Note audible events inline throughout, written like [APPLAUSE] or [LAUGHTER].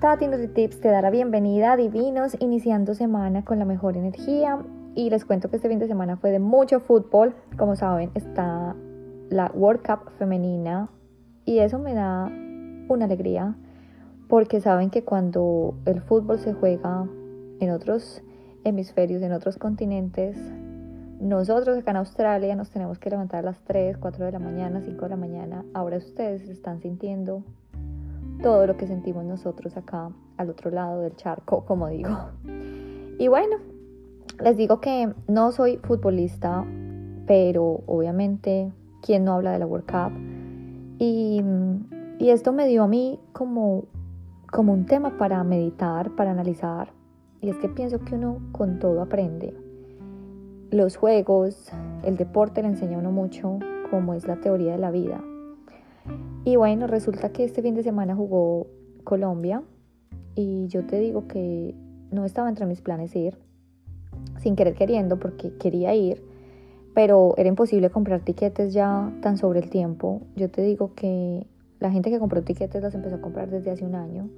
Tati Tips te da la bienvenida Divinos, iniciando semana con la mejor energía. Y les cuento que este fin de semana fue de mucho fútbol. Como saben, está la World Cup femenina y eso me da una alegría porque saben que cuando el fútbol se juega en otros hemisferios, en otros continentes, nosotros acá en Australia nos tenemos que levantar a las 3, 4 de la mañana, 5 de la mañana. Ahora ustedes están sintiendo todo lo que sentimos nosotros acá al otro lado del charco, [LAUGHS] como digo. Y bueno, les digo que no soy futbolista, pero obviamente, ¿quién no habla de la World Cup? Y, esto me dio a mí como, como un tema para meditar, para analizar. Y es que pienso que uno con todo aprende. Los juegos, el deporte le enseña a uno mucho cómo es la teoría de la vida. Y bueno, resulta que este fin de semana jugó Colombia y yo te digo que no estaba entre mis planes ir, sin querer queriendo, porque quería ir, pero era imposible comprar tiquetes ya tan sobre el tiempo. Yo te digo que la gente que compró tiquetes las empezó a comprar desde hace un año.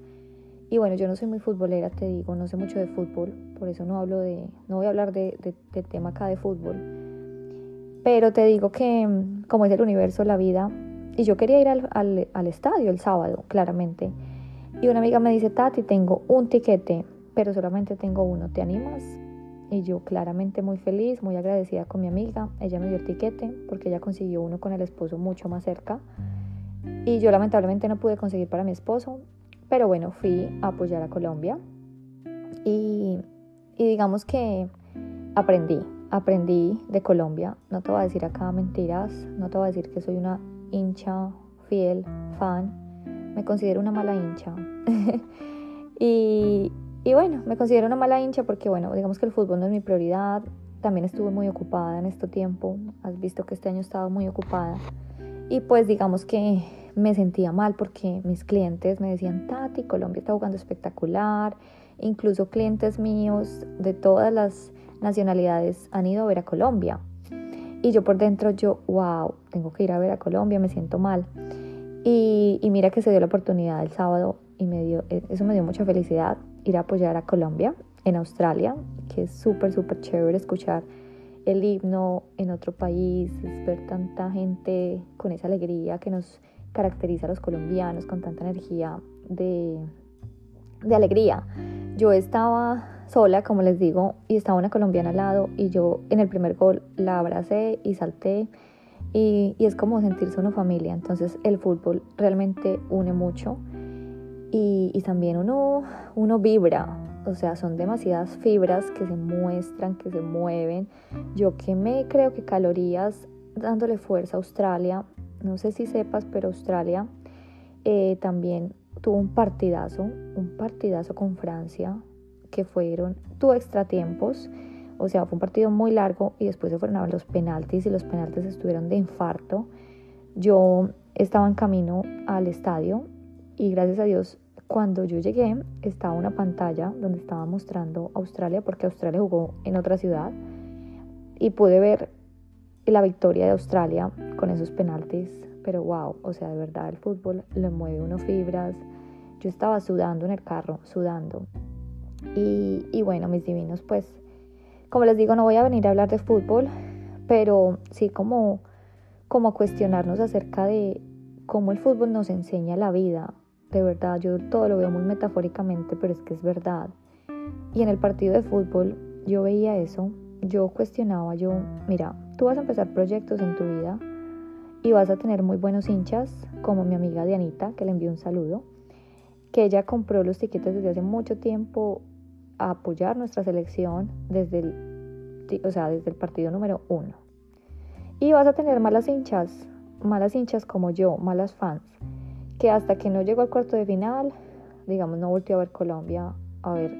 Y bueno, yo no soy muy futbolera, te digo, no sé mucho de fútbol, por eso no hablo de, no voy a hablar de, tema acá de fútbol. Pero te digo que como es el universo, la vida, y yo quería ir al, al, al, estadio el sábado, claramente. Y una amiga me dice, Tati, tengo un tiquete, pero solamente tengo uno, ¿te animas? Y yo claramente muy feliz, muy agradecida con mi amiga. Ella me dio el tiquete porque ella consiguió uno con el esposo mucho más cerca. Y yo lamentablemente no pude conseguir para mi esposo. Pero bueno, fui a apoyar a Colombia. Y, y digamos que aprendí, aprendí de Colombia. No te voy a decir acá mentiras, no te voy a decir que soy una hincha, fiel, fan. Me considero una mala hincha. [LAUGHS] y, y bueno, me considero una mala hincha porque, bueno, digamos que el fútbol no es mi prioridad. También estuve muy ocupada en este tiempo. Has visto que este año he estado muy ocupada. Y pues digamos que me sentía mal porque mis clientes me decían, Tati, Colombia está jugando espectacular. Incluso clientes míos de todas las nacionalidades han ido a ver a Colombia. Y yo por dentro, yo, wow, tengo que ir a ver a Colombia, me siento mal. Y, y, mira que se dio la oportunidad el sábado y me dio, e, eso me dio mucha felicidad, ir a apoyar a Colombia en Australia, que es súper, súper chévere escuchar el himno en otro país, ver tanta gente con esa alegría que nos caracteriza a los colombianos, con tanta energía de, de alegría. Yo estaba sola, como les digo, y estaba una colombiana al lado y yo en el primer gol la abracé y salté y, y es como sentirse una familia. Entonces el fútbol realmente une mucho y, y también uno, uno vibra, o sea, son demasiadas fibras que se muestran, que se mueven. Yo que me creo que calorías dándole fuerza a Australia, no sé si sepas, pero Australia eh, también tuvo un partidazo, un partidazo con Francia, que fueron, tuvo extratiempos, o sea, fue un partido muy largo y después se fueron a los penaltis y los penaltis estuvieron de infarto. Yo estaba en camino al estadio y gracias a Dios cuando yo llegué estaba una pantalla donde estaba mostrando Australia porque Australia jugó en otra ciudad y pude ver la victoria de Australia con esos penaltis, pero wow, o sea, de verdad el fútbol le mueve uno fibras. Yo estaba sudando en el carro, sudando. Y, bueno, mis divinos, pues como les digo, no voy a venir a hablar de fútbol, pero sí como, como cuestionarnos acerca de cómo el fútbol nos enseña la vida. De verdad, yo todo lo veo muy metafóricamente, pero es que es verdad. Y en el partido de fútbol yo veía eso, yo cuestionaba, yo, mira, tú vas a empezar proyectos en tu vida y vas a tener muy buenos hinchas, como mi amiga Dianita, que le envió un saludo, que ella compró los tiquetes desde hace mucho tiempo a apoyar nuestra selección desde el, o sea, desde el partido número uno. Y vas a tener malas hinchas, malas hinchas como yo, malas fans, que hasta que no llegó al cuarto de final, digamos, no volvió a ver Colombia, a ver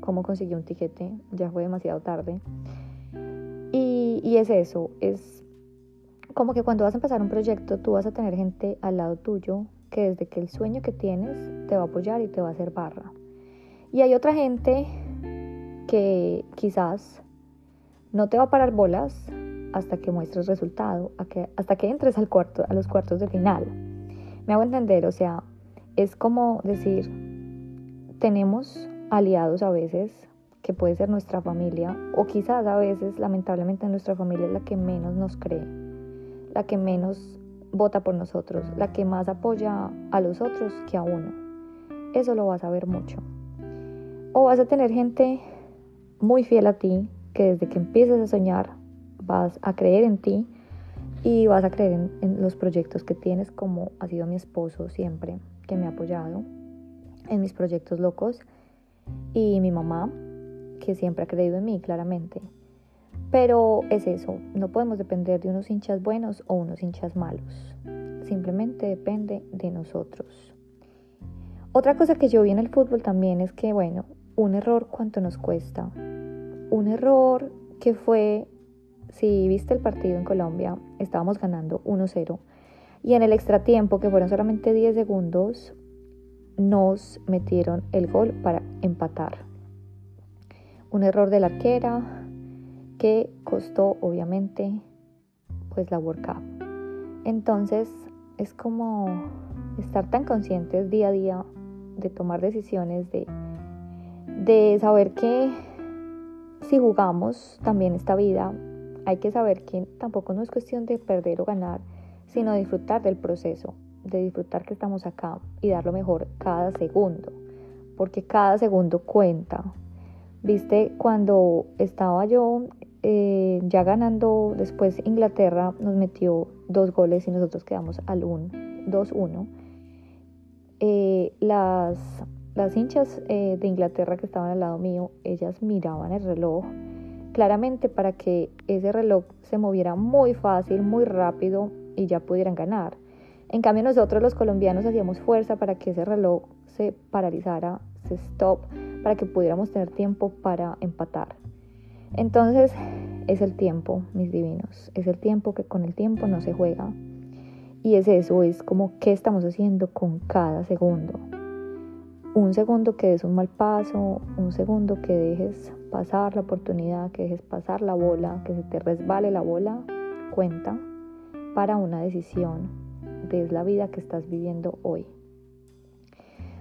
cómo consiguió un tiquete, ya fue demasiado tarde. Y, y es eso, es como que cuando vas a empezar un proyecto, tú vas a tener gente al lado tuyo que desde que el sueño que tienes te va a apoyar y te va a hacer barra. Y hay otra gente que quizás no te va a parar bolas hasta que muestres resultado, hasta que entres al cuarto, a los cuartos de final. Me hago entender, o sea, es como decir, tenemos aliados a veces, que puede ser nuestra familia, o quizás a veces, lamentablemente, nuestra familia es la que menos nos cree, la que menos vota por nosotros, la que más apoya a los otros que a uno. Eso lo vas a ver mucho. O vas a tener gente muy fiel a ti, que desde que empieces a soñar vas a creer en ti y vas a creer en, los proyectos que tienes, como ha sido mi esposo siempre, que me ha apoyado en mis proyectos locos, y mi mamá, que siempre ha creído en mí, claramente. Pero es eso, no podemos depender de unos hinchas buenos o unos hinchas malos. Simplemente depende de nosotros. Otra cosa que yo vi en el fútbol también es que, bueno, un error cuánto nos cuesta. Un error que fue, si viste el partido en Colombia, estábamos ganando 1-0 y en el extratiempo, que fueron solamente 10 segundos, nos metieron el gol para empatar. Un error de la arquera, que costó obviamente pues la World Cup. Entonces es como estar tan conscientes día a día de tomar decisiones, de, de saber que si jugamos también esta vida, hay que saber que tampoco no es cuestión de perder o ganar, sino disfrutar del proceso, de disfrutar que estamos acá y dar lo mejor cada segundo, porque cada segundo cuenta. Viste, cuando estaba yo eh, ya ganando después Inglaterra nos metió dos goles y nosotros quedamos al 2-1. Eh, las, las hinchas eh, de Inglaterra que estaban al lado mío, ellas miraban el reloj claramente para que ese reloj se moviera muy fácil, muy rápido y ya pudieran ganar. En cambio nosotros los colombianos hacíamos fuerza para que ese reloj se paralizara, se stop, para que pudiéramos tener tiempo para empatar. Entonces es el tiempo, mis divinos, es el tiempo que con el tiempo no se juega. Y es eso, es como qué estamos haciendo con cada segundo. Un segundo que des un mal paso, un segundo que dejes pasar la oportunidad, que dejes pasar la bola, que se te resbale la bola, cuenta para una decisión de la vida que estás viviendo hoy.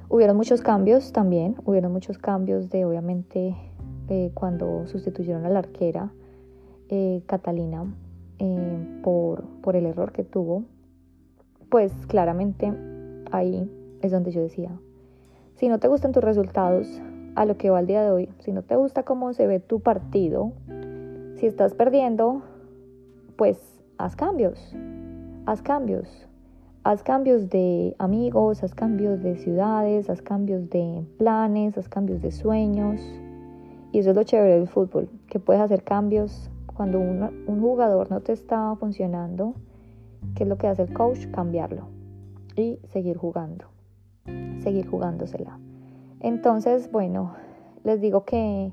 Hubieron muchos cambios también, hubieron muchos cambios de obviamente eh, cuando sustituyeron a la arquera eh, Catalina eh, por, por el error que tuvo, pues claramente ahí es donde yo decía, si no te gustan tus resultados a lo que va el día de hoy, si no te gusta cómo se ve tu partido, si estás perdiendo, pues haz cambios, haz cambios, haz cambios de amigos, haz cambios de ciudades, haz cambios de planes, haz cambios de sueños. Y eso es lo chévere del fútbol, que puedes hacer cambios cuando un, jugador no te está funcionando. ¿Qué es lo que hace el coach? Cambiarlo y seguir jugando, seguir jugándosela. Entonces, bueno, les digo que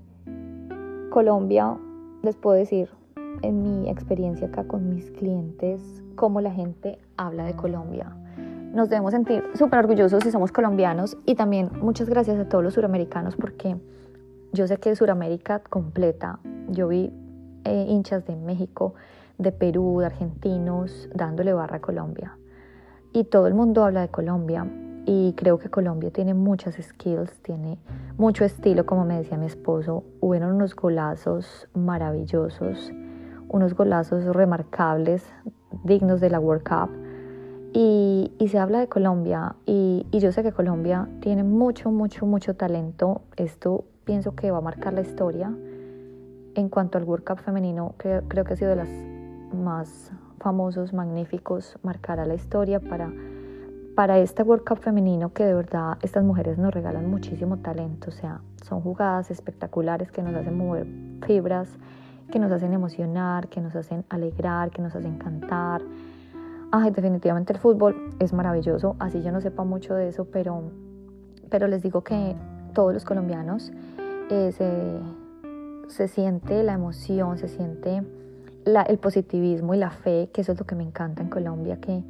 Colombia, les puedo decir, en mi experiencia acá con mis clientes, cómo la gente habla de Colombia. Nos debemos sentir súper orgullosos si somos colombianos y también muchas gracias a todos los suramericanos porque yo sé que Suramérica completa, yo vi eh, hinchas de México, de Perú, de argentinos, dándole barra a Colombia. Y todo el mundo habla de Colombia. Y creo que Colombia tiene muchas skills, tiene mucho estilo, como me decía mi esposo. Hubieron unos golazos maravillosos, unos golazos remarcables, dignos de la World Cup. Y, y, se habla de Colombia y, y, yo sé que Colombia tiene mucho, mucho, mucho talento. Esto pienso que va a marcar la historia. En cuanto al World Cup femenino, creo, creo que ha sido de las más famosos, magníficos, marcará la historia para, para este World Cup femenino que de verdad estas mujeres nos regalan muchísimo talento. O sea, son jugadas espectaculares que nos hacen mover fibras, que nos hacen emocionar, que nos hacen alegrar, que nos hacen cantar. Ay, definitivamente el fútbol es maravilloso, así yo no sepa mucho de eso, pero, pero les digo que todos los colombianos eh, se, siente la emoción, se siente el positivismo y la fe, que eso es lo que me encanta en Colombia, que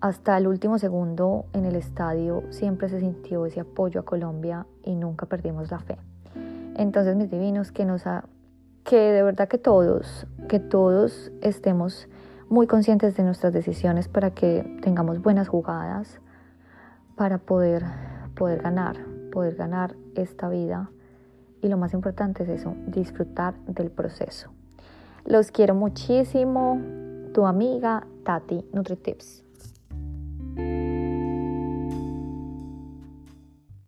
hasta el último segundo en el estadio siempre se sintió ese apoyo a Colombia y nunca perdimos la fe. Entonces, mis divinos, que nos ha, que de verdad que todos, que todos estemos muy conscientes de nuestras decisiones para que tengamos buenas jugadas para poder, poder ganar, poder ganar esta vida. Y lo más importante es eso, disfrutar del proceso. Los quiero muchísimo. Tu amiga Tati NutriTips. thank you